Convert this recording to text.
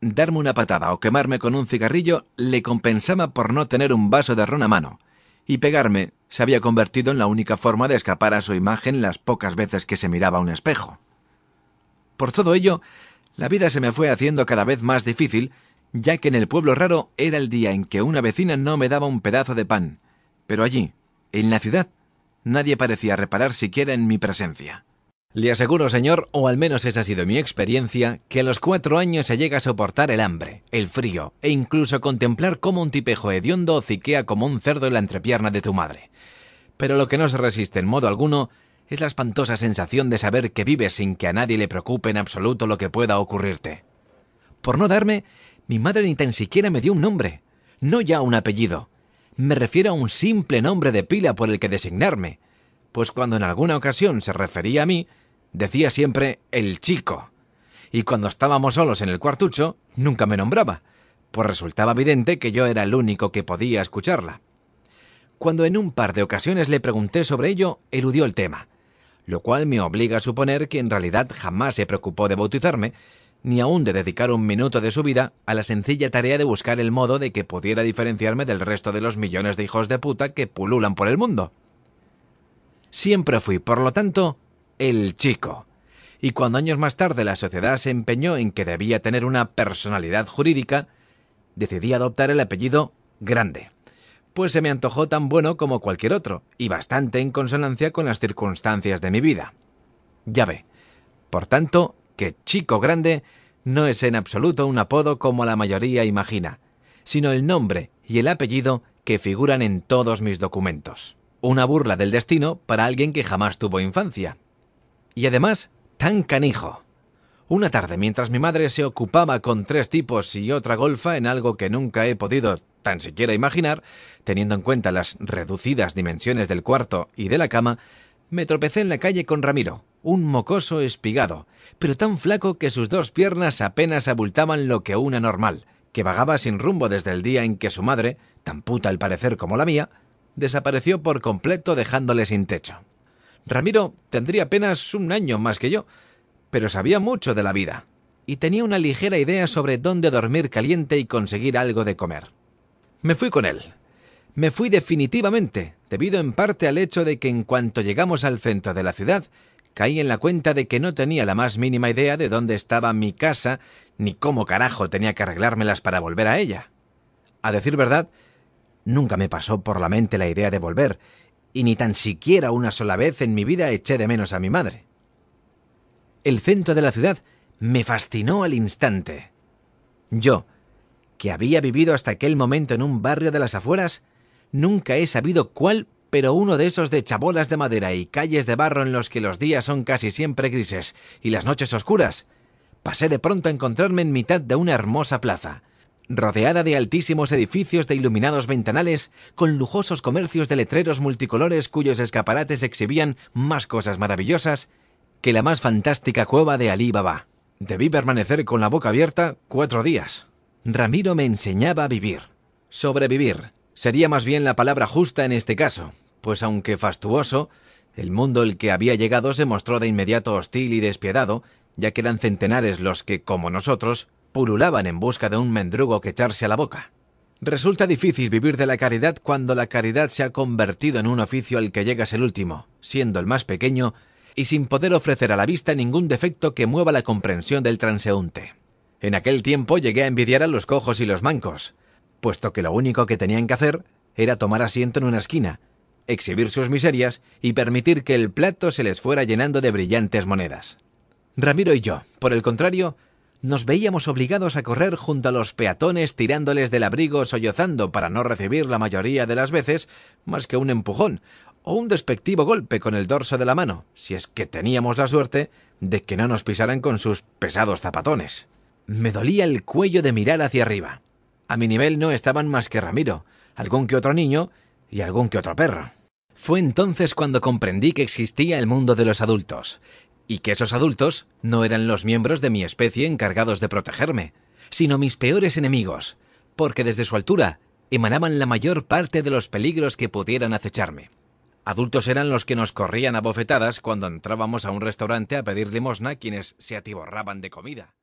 Darme una patada o quemarme con un cigarrillo le compensaba por no tener un vaso de ron a mano, y pegarme se había convertido en la única forma de escapar a su imagen las pocas veces que se miraba a un espejo. Por todo ello, la vida se me fue haciendo cada vez más difícil, ya que en el pueblo raro era el día en que una vecina no me daba un pedazo de pan, pero allí, en la ciudad, nadie parecía reparar siquiera en mi presencia. Le aseguro, señor, o al menos esa ha sido mi experiencia, que a los cuatro años se llega a soportar el hambre, el frío, e incluso contemplar cómo un tipejo hediondo hociquea como un cerdo en la entrepierna de tu madre. Pero lo que no se resiste en modo alguno es la espantosa sensación de saber que vives sin que a nadie le preocupe en absoluto lo que pueda ocurrirte. Por no darme, mi madre ni tan siquiera me dio un nombre, no ya un apellido. Me refiero a un simple nombre de pila por el que designarme, pues cuando en alguna ocasión se refería a mí, decía siempre el chico. Y cuando estábamos solos en el cuartucho, nunca me nombraba, pues resultaba evidente que yo era el único que podía escucharla. Cuando en un par de ocasiones le pregunté sobre ello, eludió el tema, lo cual me obliga a suponer que en realidad jamás se preocupó de bautizarme, ni aun de dedicar un minuto de su vida a la sencilla tarea de buscar el modo de que pudiera diferenciarme del resto de los millones de hijos de puta que pululan por el mundo. Siempre fui, por lo tanto, el chico. Y cuando años más tarde la sociedad se empeñó en que debía tener una personalidad jurídica, decidí adoptar el apellido Grande, pues se me antojó tan bueno como cualquier otro, y bastante en consonancia con las circunstancias de mi vida. Ya ve, por tanto, que Chico Grande no es en absoluto un apodo como la mayoría imagina, sino el nombre y el apellido que figuran en todos mis documentos. Una burla del destino para alguien que jamás tuvo infancia. Y además, tan canijo. Una tarde, mientras mi madre se ocupaba con tres tipos y otra golfa en algo que nunca he podido tan siquiera imaginar, teniendo en cuenta las reducidas dimensiones del cuarto y de la cama, me tropecé en la calle con Ramiro, un mocoso espigado, pero tan flaco que sus dos piernas apenas abultaban lo que una normal, que vagaba sin rumbo desde el día en que su madre, tan puta al parecer como la mía, desapareció por completo dejándole sin techo. Ramiro tendría apenas un año más que yo, pero sabía mucho de la vida, y tenía una ligera idea sobre dónde dormir caliente y conseguir algo de comer. Me fui con él. Me fui definitivamente, debido en parte al hecho de que en cuanto llegamos al centro de la ciudad, caí en la cuenta de que no tenía la más mínima idea de dónde estaba mi casa, ni cómo carajo tenía que arreglármelas para volver a ella. A decir verdad, Nunca me pasó por la mente la idea de volver, y ni tan siquiera una sola vez en mi vida eché de menos a mi madre. El centro de la ciudad me fascinó al instante. Yo, que había vivido hasta aquel momento en un barrio de las afueras, nunca he sabido cuál, pero uno de esos de chabolas de madera y calles de barro en los que los días son casi siempre grises y las noches oscuras, pasé de pronto a encontrarme en mitad de una hermosa plaza, rodeada de altísimos edificios de iluminados ventanales, con lujosos comercios de letreros multicolores cuyos escaparates exhibían más cosas maravillosas que la más fantástica cueva de Alí Baba. Debí permanecer con la boca abierta cuatro días. Ramiro me enseñaba a vivir. Sobrevivir sería más bien la palabra justa en este caso, pues aunque fastuoso, el mundo al que había llegado se mostró de inmediato hostil y despiadado, ya que eran centenares los que, como nosotros, pululaban en busca de un mendrugo que echarse a la boca. Resulta difícil vivir de la caridad cuando la caridad se ha convertido en un oficio al que llegas el último, siendo el más pequeño, y sin poder ofrecer a la vista ningún defecto que mueva la comprensión del transeúnte. En aquel tiempo llegué a envidiar a los cojos y los mancos, puesto que lo único que tenían que hacer era tomar asiento en una esquina, exhibir sus miserias y permitir que el plato se les fuera llenando de brillantes monedas. Ramiro y yo, por el contrario, nos veíamos obligados a correr junto a los peatones tirándoles del abrigo sollozando para no recibir la mayoría de las veces más que un empujón o un despectivo golpe con el dorso de la mano, si es que teníamos la suerte de que no nos pisaran con sus pesados zapatones. Me dolía el cuello de mirar hacia arriba. A mi nivel no estaban más que Ramiro, algún que otro niño y algún que otro perro. Fue entonces cuando comprendí que existía el mundo de los adultos, y que esos adultos no eran los miembros de mi especie encargados de protegerme, sino mis peores enemigos, porque desde su altura emanaban la mayor parte de los peligros que pudieran acecharme. Adultos eran los que nos corrían a bofetadas cuando entrábamos a un restaurante a pedir limosna quienes se atiborraban de comida.